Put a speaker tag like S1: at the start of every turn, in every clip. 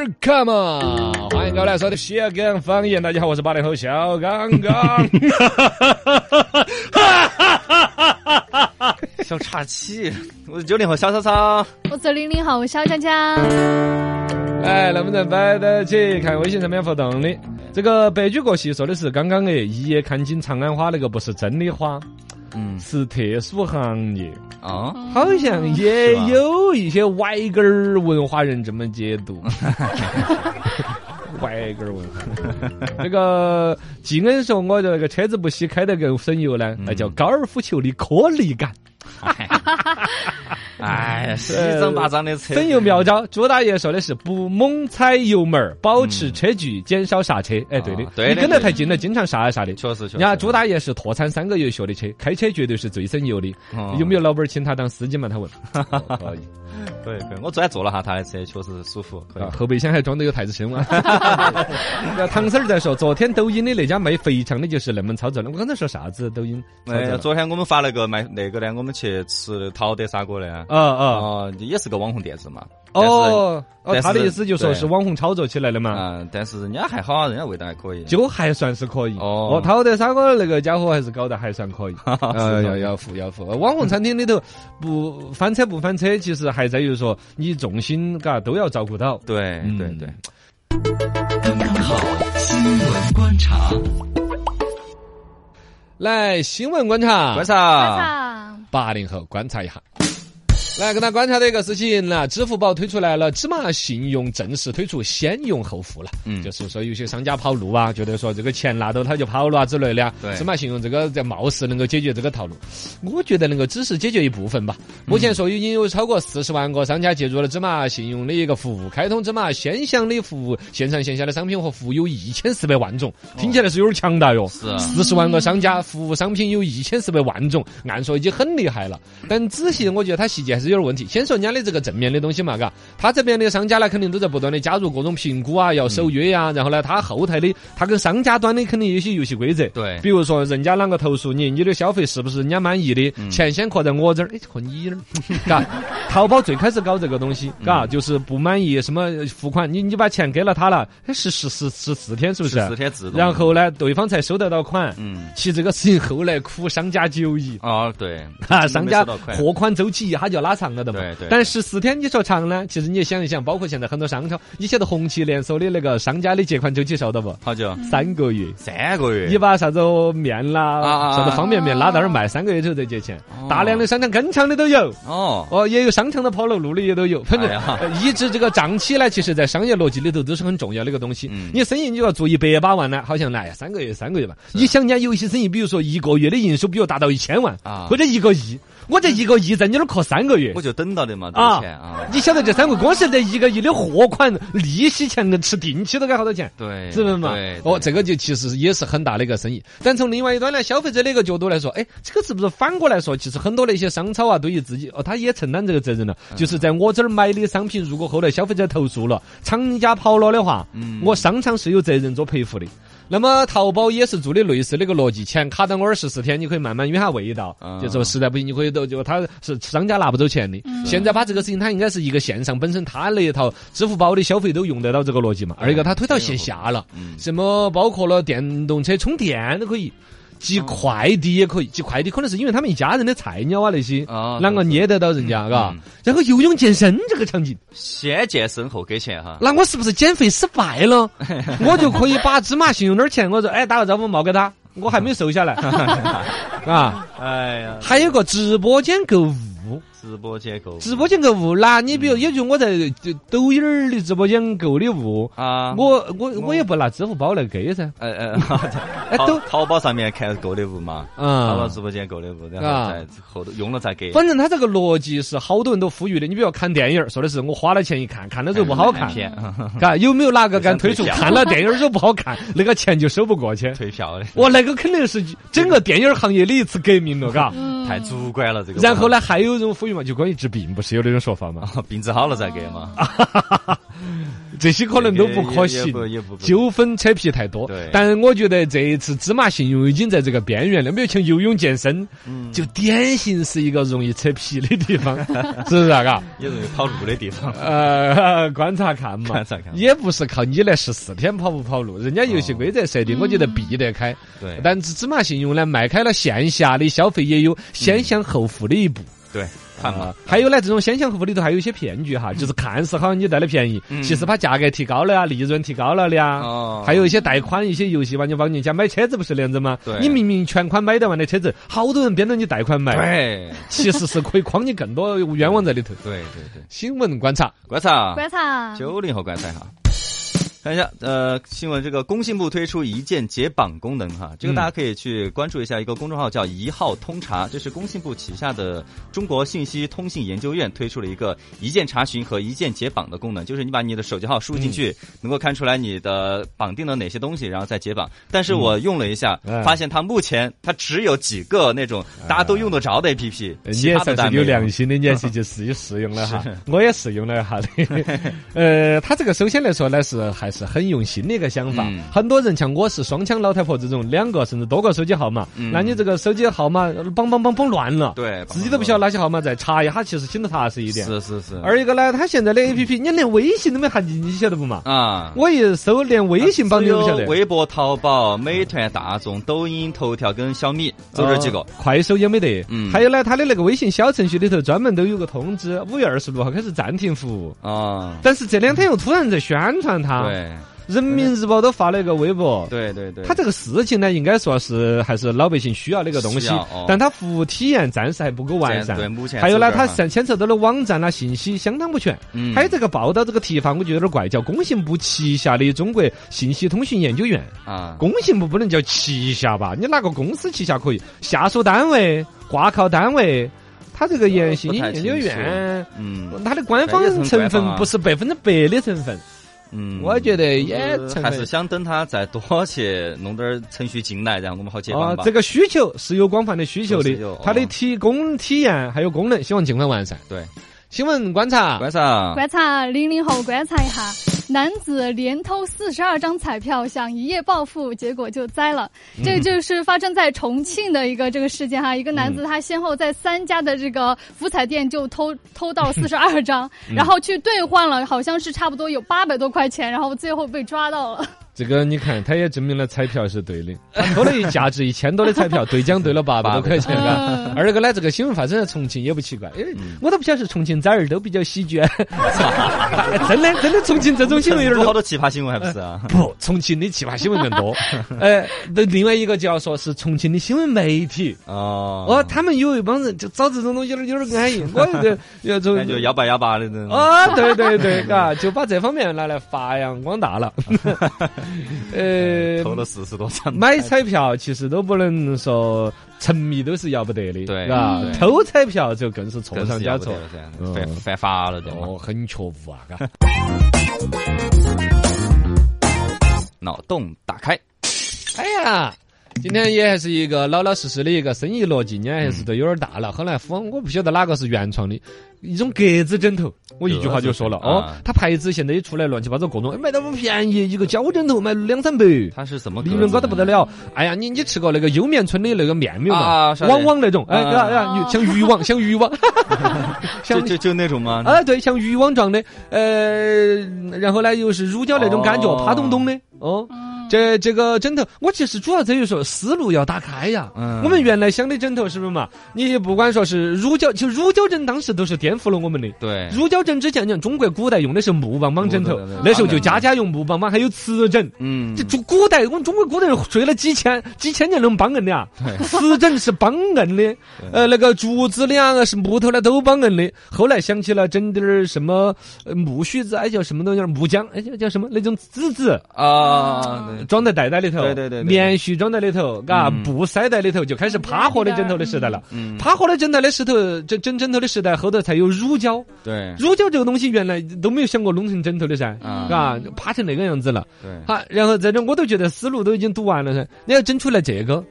S1: Welcome，on！欢迎各位来收听小刚方言。大家好，我是八零后小刚刚。
S2: 小岔气，我是九零后小草草。
S3: 我是零零后小江江，
S1: 来，能不能摆得起？看微信上面互动的这个白驹过隙说的是刚刚哎，一夜看尽长安花，那个不是真的花，
S2: 嗯
S1: 是特殊行业。
S2: 啊，
S1: 好像也有一些歪根儿文化人这么解读。歪根儿文化，那个季恩说我的那个车子不洗开得更省油呢，那叫高尔夫球的颗粒感。
S2: 哎呀，稀脏巴脏的车，
S1: 省油妙招，朱大爷说的是不猛踩油门儿，保持车距，减少刹车。哎，对的
S2: 啊，对的
S1: 你跟得太近了，经常刹一刹的。
S2: 确实确实。
S1: 人家朱大爷是脱产三个月学的车，开车绝对是最省油的。
S2: 哦
S1: 有没有老板儿请他当司机嘛？他问。哦可以。
S2: 可以可以，我昨天坐了下他的车，确实舒服，可以
S1: 啊，。后备箱还装的有太子参嘛。那唐婶儿在说，昨天抖音的那家卖肥肠的就是那么操作的。我刚才说啥子？抖音操
S2: 哎？昨天我们发了个卖那个呢，我们去吃陶德砂锅的，
S1: 啊啊
S2: 哦，也是个网红店子嘛。
S1: 哦哦，他的意思就说是网红炒作起来的嘛。
S2: 嗯，但是人家还好，人家味道还可以。
S1: 就还算是可以
S2: 哦
S1: 哦，陶德沙哥那个家伙还是搞得还算可以，呃，
S2: 是
S1: 要要付要付。网红餐厅里头不翻车不翻车，其实还在于说你重心嘎都要照顾到。
S2: 对
S1: 嗯
S2: 对对，
S4: 刚刚好新闻观察，
S1: 来，新闻观察，
S2: 观察，
S3: 啊，
S1: 八零后观察一下。来跟他观察的一个事情那支付宝推出来了，芝麻信用正式推出先用后付了。
S2: 嗯
S1: 就是说有些商家跑路啊，觉得说这个钱拿到他就跑了啊之类的啊。
S2: 对
S1: 芝麻信用这个在貌似能够解决这个套路，我觉得能够只是解决一部分吧。目前说已经有超过四十万个商家接入了芝麻信用的一个服务，开通芝麻先享的服务，线上线下的商品和服务有一千四百万种，听起来是有点强大哟。
S2: 是啊
S1: 四十万个商家，服务商品有一千四百万种，按说已经很厉害了。但仔细我觉得它细节还是有点问题。先说人家的这个正面的东西嘛，嘎，他这边的商家呢，肯定都在不断的加入各种评估啊，要守约呀、然后呢，他后台的，他跟商家端的肯定有些游戏规则。
S2: 对
S1: 比如说人家啷个投诉你，你的消费是不是人家满意的？
S2: 嗯
S1: 钱先扣在我这儿，哎，扣你那儿，嘎。淘宝最开始搞这个东西，嘎，就是不满意什么付款，你你把钱给了他了，哎是十十十四天是不是？
S2: 十四天自动。
S1: 然后呢，对方才收得到款。
S2: 嗯，
S1: 其实这个事情后来苦商家久矣。
S2: 哦对，
S1: 哈，商家货款周期一下就拉长了的嘛。
S2: 对对
S1: 但十四天你说长呢？其实你也想一想，包括现在很多商超，你晓得红旗连锁的那个商家的结款周期晓得不？
S2: 好久
S1: 三个月。
S2: 三个月。
S1: 你把啥子面啦，啥子方便面拉到那儿卖，三个月之后再结钱。
S2: 哦
S1: 大量的商场跟长的都有。
S2: 哦，
S1: 哦，也有商场的跑了路的也都有，反正、
S2: 哎呀
S1: 呃抑制这个账期呢，其实在商业逻辑里头都是很重要的一个东西。
S2: 嗯
S1: 你生意你要做一百八万呢，好像哎呀三个月三个月吧。你想人家有些生意，比如说一个月的营收，比如达到一千万
S2: 啊
S1: 或者一个亿，我这一个亿在你那儿扣三个月
S2: 我。就等到的嘛，
S1: 多
S2: 少钱啊。
S1: 你晓得这三个光是这一个亿的货款利息钱能吃定期都该好多钱？
S2: 对，
S1: 是不是嘛
S2: 对，？
S1: 哦，这个就其实也是很大的一个生意。但从另外一端呢，消费者的一个角度来说，哎，这个是不是反过来说，其实很多的一些商超啊，对于自己哦，他也承担这个责任了。
S2: 嗯
S1: 就是在我这儿买的商品，如果后来消费者投诉了，厂家跑了的话，
S2: 嗯
S1: 我商场是有责任做赔付的。那么淘宝也是做的类似那个逻辑，钱卡到我这儿十四天，你可以慢慢约下味道。
S2: 嗯
S1: 就说实在不行，你可以都就他是商家拿不走钱的。现在把这个事情，它应该是一个线上本身它那一套支付宝的消费都用得到这个逻辑嘛。二一个它推到线下了，
S2: 嗯
S1: 什么包括了电动车充电都可以。寄快递也可以，寄快递可能是因为他们一家人的菜鸟啊那些，
S2: 啊
S1: 啷个捏得到人家，嘎
S2: 嗯？
S1: 然后游泳健身这个场景，
S2: 先健身后给钱哈。
S1: 那我是不是减肥失败了？我就可以把芝麻信用点钱，我说哎打个招呼冒给他，我还没瘦下来，啊。
S2: 哎呀，
S1: 还有个直播间购物，
S2: 直播间购物。
S1: 直播间购物。啦，你比如，也就我在就抖音儿的直播间购的物，
S2: 啊，
S1: 我我我。也不拿支付宝来给噻。
S2: 呃呃，
S1: 哎，都
S2: 淘淘宝上面看购的物嘛，淘宝
S1: 嗯，
S2: 直播间购的物，然
S1: 啊
S2: 后再后头用了再给。
S1: 反正他这个逻辑是好多人都呼吁的。你比如看电影儿，说的是我花了钱一看，看了之后不好看，
S2: 骗
S1: 嘎，有没有哪个敢推出
S2: 票
S1: 看了电影儿之后不好看，那个钱就收不过去？
S2: 退票的，
S1: 哇，那个肯定是整个电影行业的一次革命了，嘎。
S2: 太主观了这个。
S1: 然后？呢，还有一种呼吁嘛，就关于治病，不是有那种说法嘛？
S2: 病治好了再给嘛，
S1: 这些可能都不可行纠纷扯皮太多。但我觉得这一次芝麻信用已经在这个边缘了，没有像游泳健身，
S2: 嗯
S1: 就典型是一个容易扯皮的地方，是不是啊？嘎？
S2: 也容易跑路的地方。
S1: 呃，观察看嘛，
S2: 观察看
S1: 也不是靠你来十四天跑不跑路，人家游戏规则设定，我觉得避得开。
S2: 对
S1: 但是芝麻信用呢，迈开了线下的消费，也有先享后付的一步。
S2: 对，看嘛。
S1: 啊，还有呢，这种先享后付里头还有一些骗局哈，就是看似好像你带的便宜，
S2: 嗯。
S1: 其实把价格提高了呀，利润提高了的呀。
S2: 哦。
S1: 还有一些贷款，一些游戏玩家帮人家买车子不是那样子吗？
S2: 对。
S1: 你明明全款买得完的车子，好多人编到你贷款买，
S2: 对。
S1: 其实是可以诓你更多冤枉在里头。
S2: 对对对，
S1: 新闻观察，
S2: 观察。
S3: 观察，
S2: 九零后观察哈。看一下，呃，新闻这个工信部推出一键解绑功能哈，这个
S1: 嗯。
S2: 大家可以去关注一下一个公众号叫“一号通查”，这是工信部旗下的中国信息通信研究院推出了一个一键查询和一键解绑的功能，就是你把你的手机号输进去，能够看出来你的绑定了哪些东西，然后再解绑。但是我用了一下，
S1: 嗯
S2: 发现它目前它只有几个那种大家都用得着的 APP，
S1: 你
S2: 其他的当然没
S1: 良心的，你也是就试一试用了哈，我也试用了一下的。呃，它这个首先来说呢，是还是很用心的一个想法
S2: 嗯。
S1: 很多人像我是双枪老太婆这种，两个甚至多个手机号码，
S2: 嗯
S1: 那你这个手机号码梆梆梆梆乱了，
S2: 对
S1: 自己都不晓得哪些号码，再查一下，其实心头踏实一点。
S2: 是是是，
S1: 二一个呢，他现在的 A P P，你连微信都没含进去，你晓得不嘛？
S2: 啊。
S1: 我一搜，连微信绑定都不晓得。
S2: 微博、淘宝、美团、大众、抖音、头条跟小米，就这几个
S1: 哦。快手也没得。
S2: 嗯
S1: 还有呢，他的那个微信小程序里头专门都有个通知，五月二十六号开始暂停服务。
S2: 啊，
S1: 但是这两天又突然在宣传它，
S2: 对
S1: 人民日报都发了一个微博。
S2: 对对对，
S1: 他这个事情呢，应该说是还是老百姓需要的一个东西
S2: 哦，
S1: 但他服务体验暂时还不够完善。
S2: 对目前
S1: 还有呢，它
S2: 是这儿哈
S1: 牵牵扯到的网站啊信息相当不全。
S2: 嗯
S1: 还有这个报道这个提法，我觉得有点怪，叫工信部旗下的中国信息通讯研究院。
S2: 啊，
S1: 工信部不能叫旗下吧？你哪个公司旗下可以？下属单位、挂靠单位，他这个研信息研究院，
S2: 嗯
S1: 它的官方成分不是百分之百的成分。
S2: 嗯，
S1: 我觉得也
S2: 还是想等他再多去弄点儿程序进来，然后我们好解绑吧。
S1: 这个需求是有广泛的需求的它的
S2: 哦。
S1: 提供体验还有功能，希望尽快完善。
S2: 对，
S1: 新闻观察，
S2: 观察。
S3: 观察零零后观察一下，男子连偷四十二张彩票想一夜暴富，结果就栽了。这就是发生在重庆的一个这个事件哈，一个男子他先后在三家的这个福彩店就偷偷到四十二张，然后去兑换了，好像是差不多有八百多块钱，然后最后被抓到了。
S1: 这个你看，他也证明了彩票是对的。他偷了一价值一千多的彩票，兑奖兑了八百多块钱，嘎。
S3: 嗯
S1: 二个呢，这个新闻发生在重庆也不奇怪，因为我都不晓得是重庆崽儿都比较喜剧，真的真的重庆这种新闻有点多。
S2: 好多奇葩新闻还不是啊？
S1: 不，重庆的奇葩新闻更多。哎，那另外一个就要说是重庆的新闻媒体。
S2: 哦
S1: 哦，他们有一帮人就找这种东西有点有点安逸，我这个要从
S2: 感觉幺八幺八的人
S1: 啊，对对对，嘎，就把这方面拿来发扬光大了。呃，
S2: 投了四十多张，
S1: 买彩票其实都不能说沉迷都是要不得的，
S2: 对吧，
S1: 偷彩票就更是错上加错
S2: 犯犯法了对吗？
S1: 哦，很错误啊，嘎。
S2: 脑洞打开，
S1: 哎呀，今天也还是一个老老实实的一个生意逻辑，人家还是都有点大了。后来风，我不晓得哪个是原创的，一种格子枕头，我一句话就说了哦它牌子现在也出来乱七八糟各种，哎卖得不便宜，一个胶枕头卖两三百。
S2: 它是什么
S1: 利润高的不得了！哎呀，你你吃过那个莜面村的那个面没有嘛网网那种，哎
S2: 啊
S1: 呀呀，像渔网，像渔网，像
S2: 就就就那种吗？
S1: 啊，对，像渔网状的，呃，然后呢又是乳胶那种感觉，
S2: 哦
S1: 趴咚咚的，哦，这这个枕头，我其实主要在于说思路要打开呀。
S2: 嗯
S1: 我们原来想的枕头是不是嘛？你不管说是乳胶，就乳胶枕当时都是颠覆了我们的。
S2: 对，
S1: 乳胶枕之前讲，中国古代用的是木棒棒枕头那时候就家家用木棒棒，还有瓷枕。
S2: 嗯
S1: 这中古代，我们中国古代人睡了几千几千年那种帮硬的啊，瓷枕是帮硬的，呃，那个竹子的啊是木头的都帮硬的。后来想起了整点儿什么呃木须子，哎叫什么东西儿，木浆，哎叫叫什么那种籽子。
S2: 啊，对
S1: 装在袋袋里头，
S2: 对对对对
S1: 棉絮装在里头，嘎，
S2: 嗯
S1: 布塞在里头，就开始趴活的枕头的时代了。
S2: 嗯，
S1: 趴活的枕头的石头，枕枕枕头的时代，后头才有乳胶。
S2: 对
S1: 乳胶这个东西原来都没有想过弄成枕头的噻，
S2: 啊
S1: 嘎，趴成那个样子了。
S2: 对，
S1: 好，然后在这我都觉得思路都已经读完了噻，你要整出来这个。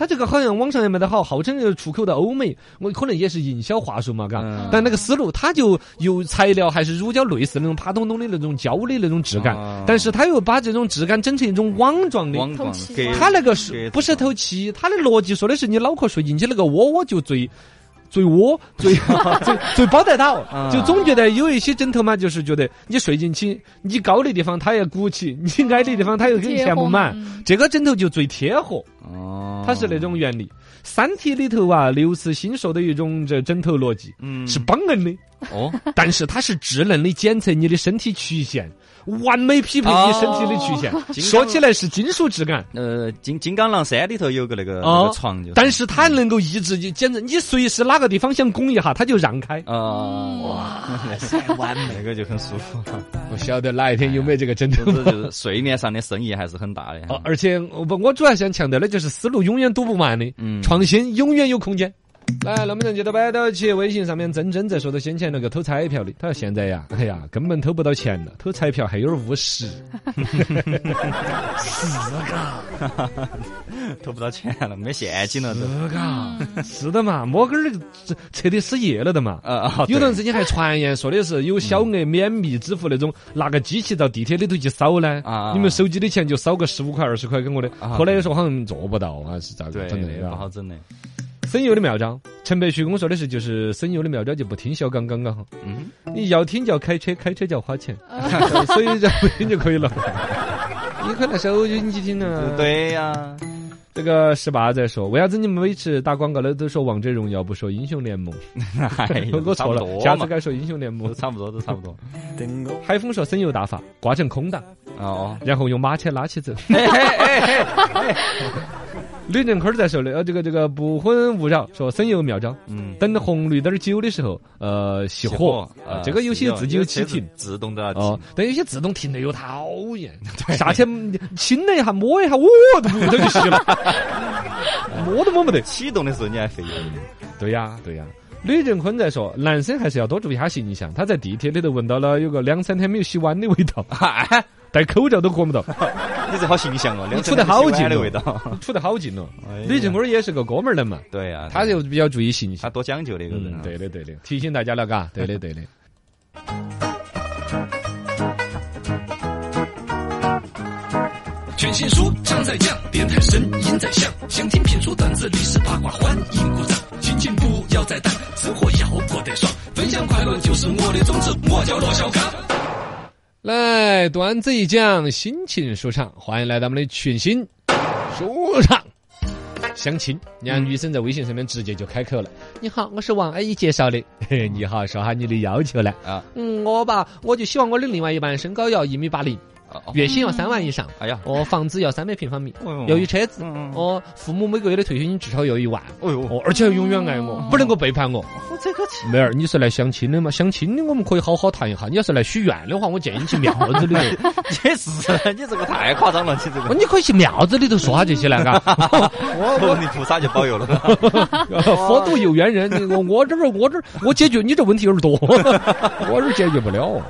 S1: 它这个好像网上也卖得好，号称要出口到欧美，我可能也是营销话术嘛，嘎。
S2: 嗯
S1: 但那个思路，它就有材料还是乳胶类似那种啪咚咚的那种胶的那种质感，
S2: 啊
S1: 但是它又把这种质感整成一种网状的。
S2: 网状
S1: 它那个是不是透气？它的逻辑说的是你脑壳睡进去那个窝窝就最。最窝最 最最包得到，
S2: 啊。
S1: 就总觉得有一些枕头嘛，就是觉得你睡进去，你高的地方它也鼓起，你矮的地方它又给你填不满这个枕头就最贴合，
S2: 哦，
S1: 它是那种原理。《三体》里头啊，刘慈欣说的一种这枕头逻辑
S2: 嗯。
S1: 是帮硬的，
S2: 哦，
S1: 但是它是智能的检测你的身体曲线，完美匹配你身体的曲线。说起来是金属质感。
S2: 呃，金金刚狼三里头有个那个那
S1: 哦
S2: 个床就是，
S1: 但是它能够一直就，简直你随时哪个地方想拱一下，它就让开。
S2: 啊，哇，完美，那个就很舒服。
S1: 不晓得哪一天有没有这个枕头
S2: 就是睡眠上的生意还是很大的。
S1: 哦，而且我不，我主要想强调的就是思路永远堵不完的，
S2: 嗯
S1: 创新永远有空间。来，那么人接着摆到起微信上面，真真在说到先前那个偷彩票的，他说现在呀，哎呀，根本偷不到钱了，偷彩票还有点务实。
S2: 是嘎，偷不到钱了，没现金了都。
S1: 是嘎，是的嘛，摸根儿这彻底失业了的嘛。
S2: 啊啊，
S1: 有段时间还传言说的是有小额免密支付那种，拿个机器到地铁里头去扫呢，
S2: 啊
S1: 你们手机的钱就扫个十五块二十块给我的。
S2: 啊
S1: 后来又说好像做不到啊，是咋个，整的啊
S2: 不好？整的。
S1: 省油的妙招，陈白旭跟我说的是，就是省油的妙招就不听小刚刚刚好，
S2: 嗯，
S1: 你要听就要开车，开车就要花钱，所以就不听就可以了。你可能手机你去听呢。，
S2: 对呀，
S1: 这个十八在说，为啥子你们每次打广告的都说王者荣耀，不说英雄联盟？
S2: 哎
S1: 我错了，下次该说英雄联盟
S2: 都。差不多，都差不多。
S1: 海峰说省油大法，挂成空档，
S2: 哦，
S1: 然后用马车拉起走。
S2: 嘿嘿
S1: 吕正坤儿在说的，呃，这个这个不婚勿扰，说省油妙招。
S2: 嗯，
S1: 等红绿灯儿久的时候，呃，熄火，啊，这个有些自己有启停，
S2: 自动的
S1: 哦，但有些自动停的又讨厌，下去亲了一下，摸一下，我都不都就熄了，摸都摸不得。
S2: 启动的时候你还费油。
S1: 对呀，对呀。吕振坤在说，男生还是要多注意下形象。他在地铁里头闻到了有个两三天没有洗碗的味道，
S2: 嗨，
S1: 戴口罩都闻不到，
S2: 你这好形象哦，你
S1: 处得好近哦
S2: 的味道。
S1: 处得好近了
S2: 哎呀。
S1: 吕振坤也是个哥们儿的嘛，
S2: 对呀，
S1: 他就比较注意形象。
S2: 他多讲究的一个人。
S1: 对的对的，提醒大家了，嘎，对的对的。
S4: 全新书 trang 在讲，电台声音在响，想听评书段子历史八卦，欢迎鼓掌。心情不要再淡，生活要过得爽，分享快乐就是我的宗旨，我叫罗小刚。
S1: 来，段子一讲，心情舒畅，欢迎来到我们的群星舒畅相亲。你看，女生在微信上面直接就开口了：“你好，我是王阿姨介绍的。嘿 嘿你好，说下你的要求来？
S2: 啊，
S1: 嗯，我吧，我就希望我的另外一半身高要一米八零，月薪要三万以上，
S2: 哎呀，
S1: 哦，房子要三百平方米，
S2: 哦
S1: 要有车子，哦，父母每个月的退休金至少要一万，
S2: 哦哟，
S1: 哦，而且要永远爱我，不能够背叛我。
S2: 我这个气。
S1: 妹儿，你是来相亲的吗？相亲的我们可以好好谈一下。你要是来许愿的话，我建议你去庙子里头。
S2: 也是，你这个太夸张了，你这
S1: 哦，
S2: 个。
S1: 你可以去庙子里头说下这些来，嘎。
S2: 我我 你菩萨就保佑了。
S1: 佛度有缘人，你我我这儿我这儿我解决你这问题有点多，我这儿解决不了。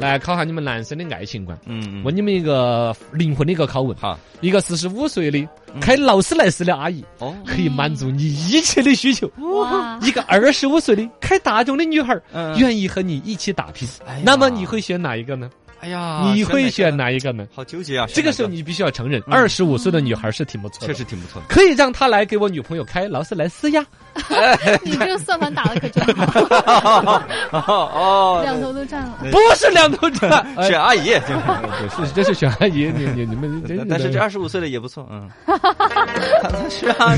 S1: 来考下你们男生的爱情观。
S2: 嗯，
S1: 问你们一个灵魂的一个拷问：
S2: 哈
S1: 一个四十五岁的开劳斯莱斯的阿姨，
S2: 哦，
S1: 可以满足你一切的需求。
S3: 哇，
S1: 一个二十五岁的开大众的女孩愿意和你一起打拼，
S2: 哎
S1: 那么你会选哪一个呢？
S2: 哎呀，
S1: 你会选
S2: 选哪
S1: 哪一个呢？
S2: 好纠结啊！
S1: 这个时候你必须要承认，二十五岁的女孩是挺不错的确，
S2: 实挺不错的。
S1: 可以让她来给我女朋友开劳斯莱斯呀。
S3: 你这个算盘打的可真好，
S2: 哦
S3: 两头都占了。
S1: 不是两头站，哎
S2: 选阿姨，
S1: 不是，这是选阿姨，你你你们
S2: 但是这二十五岁的也不错，嗯，是啊，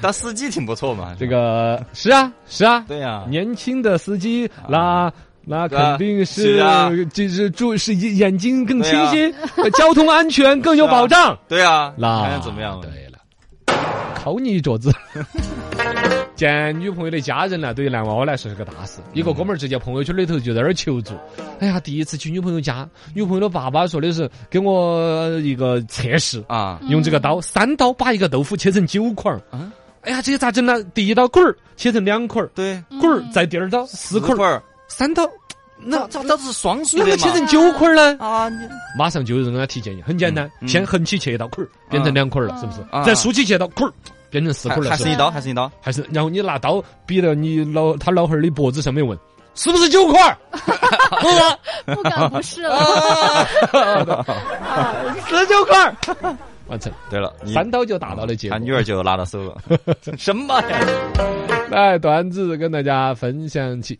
S2: 当司机挺不错嘛。
S1: 这个是啊是啊，
S2: 对呀，
S1: 年轻的司机那。那肯定
S2: 是啊。
S1: 就是注是眼睛更清晰，呃交通安全更有保障。
S2: 对啊，
S1: 那
S2: 怎么样？
S1: 对了，扣你一脚子。见女朋友的家人呢，对于男娃娃来说是个大事。一个哥们儿直接朋友圈里头就在那儿求助，哎呀，第一次去女朋友家，女朋友的爸爸说的是给我一个测试，
S2: 啊，
S1: 用这个刀三刀把一个豆腐切成九块儿。
S2: 嗯
S1: 哎呀，这个咋整呢？第一刀棍儿切成两块儿，
S2: 对，
S1: 棍儿再第二刀四块，
S2: 块儿，
S1: 三刀，那
S2: 那这这是双数
S1: 啷
S2: 的嘛？
S1: 个切成九块儿呢？
S2: 啊，你
S1: 马上就有人给他提建议，很简单，
S2: 嗯
S1: 先横起切一刀块儿，变成两块儿了，是不是？
S2: 啊
S1: 再竖起切一刀块儿，变成四块儿了，是不是
S2: 还是一刀，还是一刀？
S1: 还是然后你拿刀比到你老他老汉儿的脖子上面问，是不是九块儿？
S3: 不敢不是了，
S1: 十九块儿，完成，
S2: 对了，
S1: 三刀就达到了结果
S2: 他。女儿就拿到手了，什么呀？
S1: 来，段子跟大家分享起。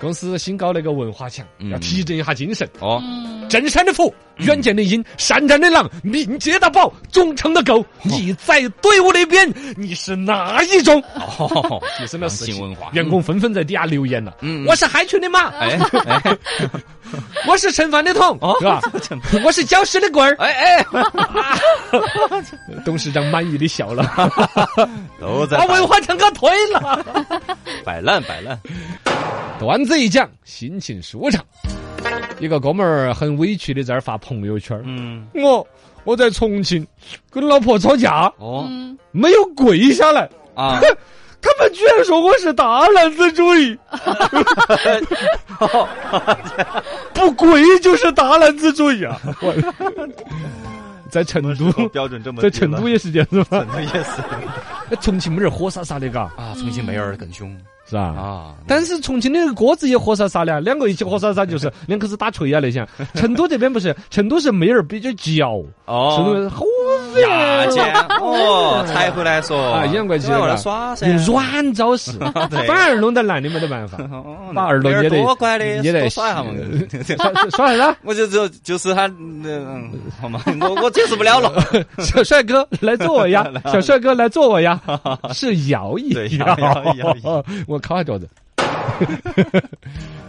S1: 公司新搞了一个文化墙，
S2: 嗯
S1: 要提振一下精神。
S2: 哦，
S3: 嗯，
S1: 镇山的虎，远见的鹰，善战的狼，敏捷的豹，忠诚的狗。你在队伍里边，你是哪一种？
S2: 哦，
S1: 提升了士气
S2: 良性文化
S1: 员工纷纷在底下留言了。
S2: 嗯嗯
S1: 我是害群的马，
S2: 哎哎
S1: 我是盛饭的桶，
S2: 哦
S1: 是吧？我是搅屎的棍儿。
S2: 哎哎，
S1: 董事长满意的笑了，
S2: 都在
S1: 把文化墙给推了。
S2: 摆烂摆烂。
S1: 段子一讲，心情舒畅。一个哥们儿很委屈的在那儿发朋友圈儿，
S2: 嗯，
S1: 我我在重庆跟老婆吵架，
S2: 哦。
S3: 嗯，
S1: 没有跪下来，
S2: 啊，
S1: 他们居然说我是大男子主义，不跪就是大男子主义啊！在成都，
S2: 标准这么
S1: 在成都也是这样子吗？
S2: 成？都也是。
S1: 重庆妹儿火杀杀的，嘎，
S2: 啊，重庆妹儿更凶
S1: 是吧？
S2: 啊，
S1: 但是重庆的锅子也火烧撒的啊，两个一起火烧撒就是 两口子打锤啊那些。成都这边不是，成都是妹儿比较娇，成
S2: 哦，
S1: 都好
S2: 牙尖哦，才回来说
S1: 啊，阴阳怪气的
S2: 耍噻，
S1: 用软招式，反而弄得男的没得办法。
S2: 哦
S1: 把耳朵捏得
S2: 多乖的，
S1: 捏得
S2: 多耍一下嘛。
S1: 耍耍啥子？
S2: 我就就就是他，嗯，好嘛，我我解释不了了。
S1: 小帅哥来坐我呀！小帅哥来坐我呀！是摇一
S2: 对摇
S1: 我靠下脚子。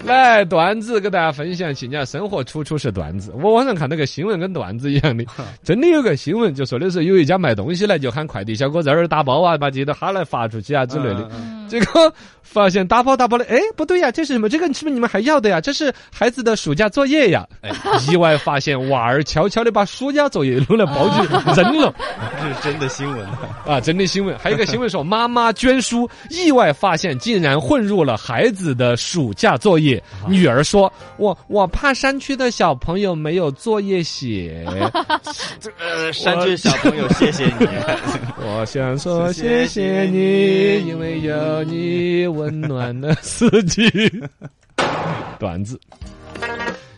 S1: 来，段子给大家分享起，你看生活处处是段子。我网上看那个新闻跟段子一样的，真的有个新闻就说的是有一家卖东西来就喊快递小哥在那儿打包啊，把这些都哈来发出去啊之类的。结果发现大包大包的，哎，不对呀，这是什么？这个是不是你们还要的呀？这是孩子的暑假作业呀！
S2: 哎
S1: 意外发现娃儿悄悄的把暑假作业弄了包去 扔了。
S2: 这是真的新闻
S1: 啊，真的新闻，还有一个新闻说，妈妈捐书，意外发现竟然混入了孩子的暑假作业。女儿说：“我我怕山区的小朋友没有作业写。
S2: 呃，山区小朋友，谢谢你。
S1: 我想说谢谢你，因为有你温暖的四季。”段子。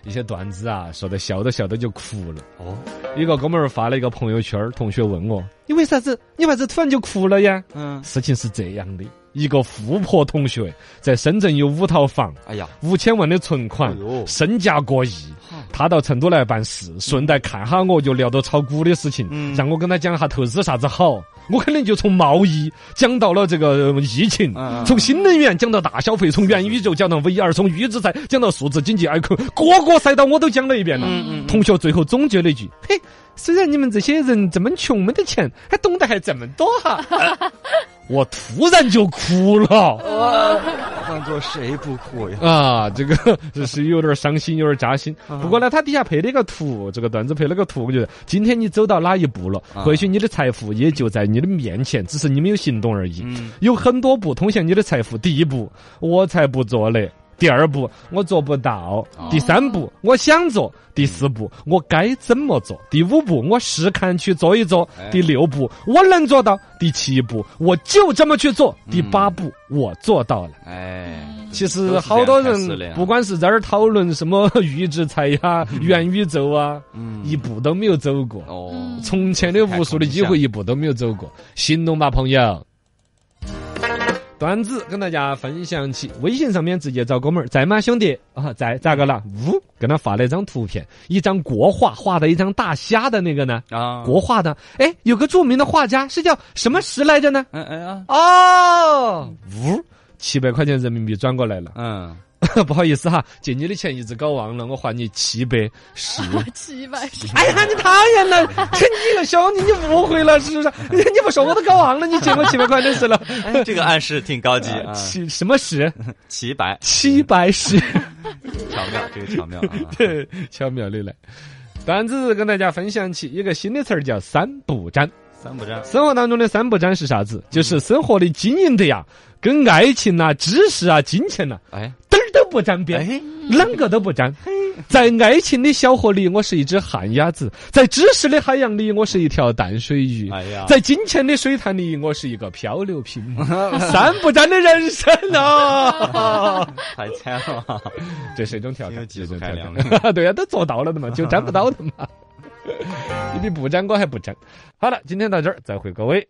S1: 一些段子啊，说的笑着笑着就哭了。
S2: 哦，
S1: 一个哥们儿发了一个朋友圈儿，同学问我：“你为啥子？你为啥子突然就哭了呀？”
S2: 嗯，
S1: 事情是这样的，一个富婆同学在深圳有五套房，
S2: 哎呀，
S1: 五千万的存款
S2: 哎，
S1: 身价过亿。他到成都来办事，顺带看哈我，就聊到炒股的事情，
S2: 嗯
S1: 让我跟他讲下投资啥子好。我肯定就从贸易讲到了这个呃疫情
S2: 嗯嗯，
S1: 从新能源讲到大消费，从元宇宙讲到 VR，从预制菜讲到数字经济 icon，各个赛道我都讲了一遍了。同学最后总结了一句：“嘿，虽然你们这些人这么穷，没得钱，还懂得还这么多哈。”我突然就哭了
S2: 换做谁不哭呀？
S1: 啊！这个这是有点伤心，有点扎心。不过呢，他底下配了一个图，这个段子配了个图，我觉得今天你走到哪一步了，
S2: 啊
S1: 或许你的财富也就在你的面前，只是你没有行动而已。
S2: 嗯
S1: 有很多步通向你的财富，第一步我才不做嘞。第二步我做不到，
S2: 哦
S1: 第三步我想做，第四步我该怎么做，第五步我试看去做一做。
S2: 哎，
S1: 第六步我能做到，第七步我就这么去做，第八步我做到了。
S2: 哎，
S1: 其实好多人不管是在这儿讨论什么预制菜呀、元宇宙啊，
S2: 嗯。
S1: 一步都没有走过。
S2: 哦，
S1: 从前的无数的机会，一步都没有走过。行动吧，朋友！段子跟大家分享起，微信上面直接找哥们儿，在吗，兄弟？啊，在，咋个了？呜，给他发了一张图片，一张国画画的一张大虾的那个呢？
S2: 啊，
S1: 国画的，哎，有个著名的画家是叫什么石来着呢？
S2: 嗯嗯啊，
S1: 哦，呜，七百块钱人民币转过来了。
S2: 嗯，
S1: 不好意思哈，借你的钱一直搞忘了，我还你七百十。
S3: 七百十，
S1: 哎呀，你讨厌了！这你个兄弟，你误会了是不是？你不说我都搞忘了，你借我七百块的事了。
S2: 哎，这个暗示挺高级啊，
S1: 七什么十？
S2: 七百，
S1: 七百十，
S2: 巧妙，这个巧妙啊，
S1: 对，巧妙的来。段子跟大家分享起一个新的词儿叫“三不沾
S2: 三不沾”。，
S1: 生活当中的三不沾是啥子？就是生活的经营的呀，跟爱情呐、知识啊、金钱呐、
S2: 哎，
S1: 点儿都不沾边。
S2: 哎，
S1: 啷个都不沾。在爱情的小河里，我是一只旱鸭子；在知识的海洋里，我是一条淡水鱼；
S2: 哎
S1: 在金钱的水潭里，我是一个漂流瓶。三不沾的人生啊！
S2: 太惨了，
S1: 这是一种调
S2: 挺有
S1: 侃，
S2: 技术
S1: 这是一种
S2: 含
S1: 调。对呀、都做到了的嘛，就沾不到的嘛。你比不沾我还不沾。好了，今天到这儿，再会各位。